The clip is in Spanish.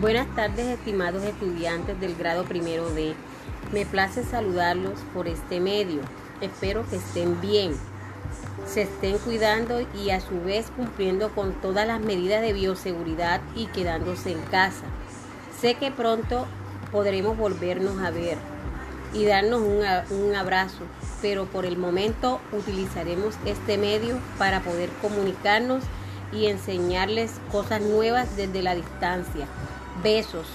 Buenas tardes, estimados estudiantes del grado primero D. Me place saludarlos por este medio. Espero que estén bien, se estén cuidando y a su vez cumpliendo con todas las medidas de bioseguridad y quedándose en casa. Sé que pronto podremos volvernos a ver y darnos un, un abrazo, pero por el momento utilizaremos este medio para poder comunicarnos y enseñarles cosas nuevas desde la distancia. Besos.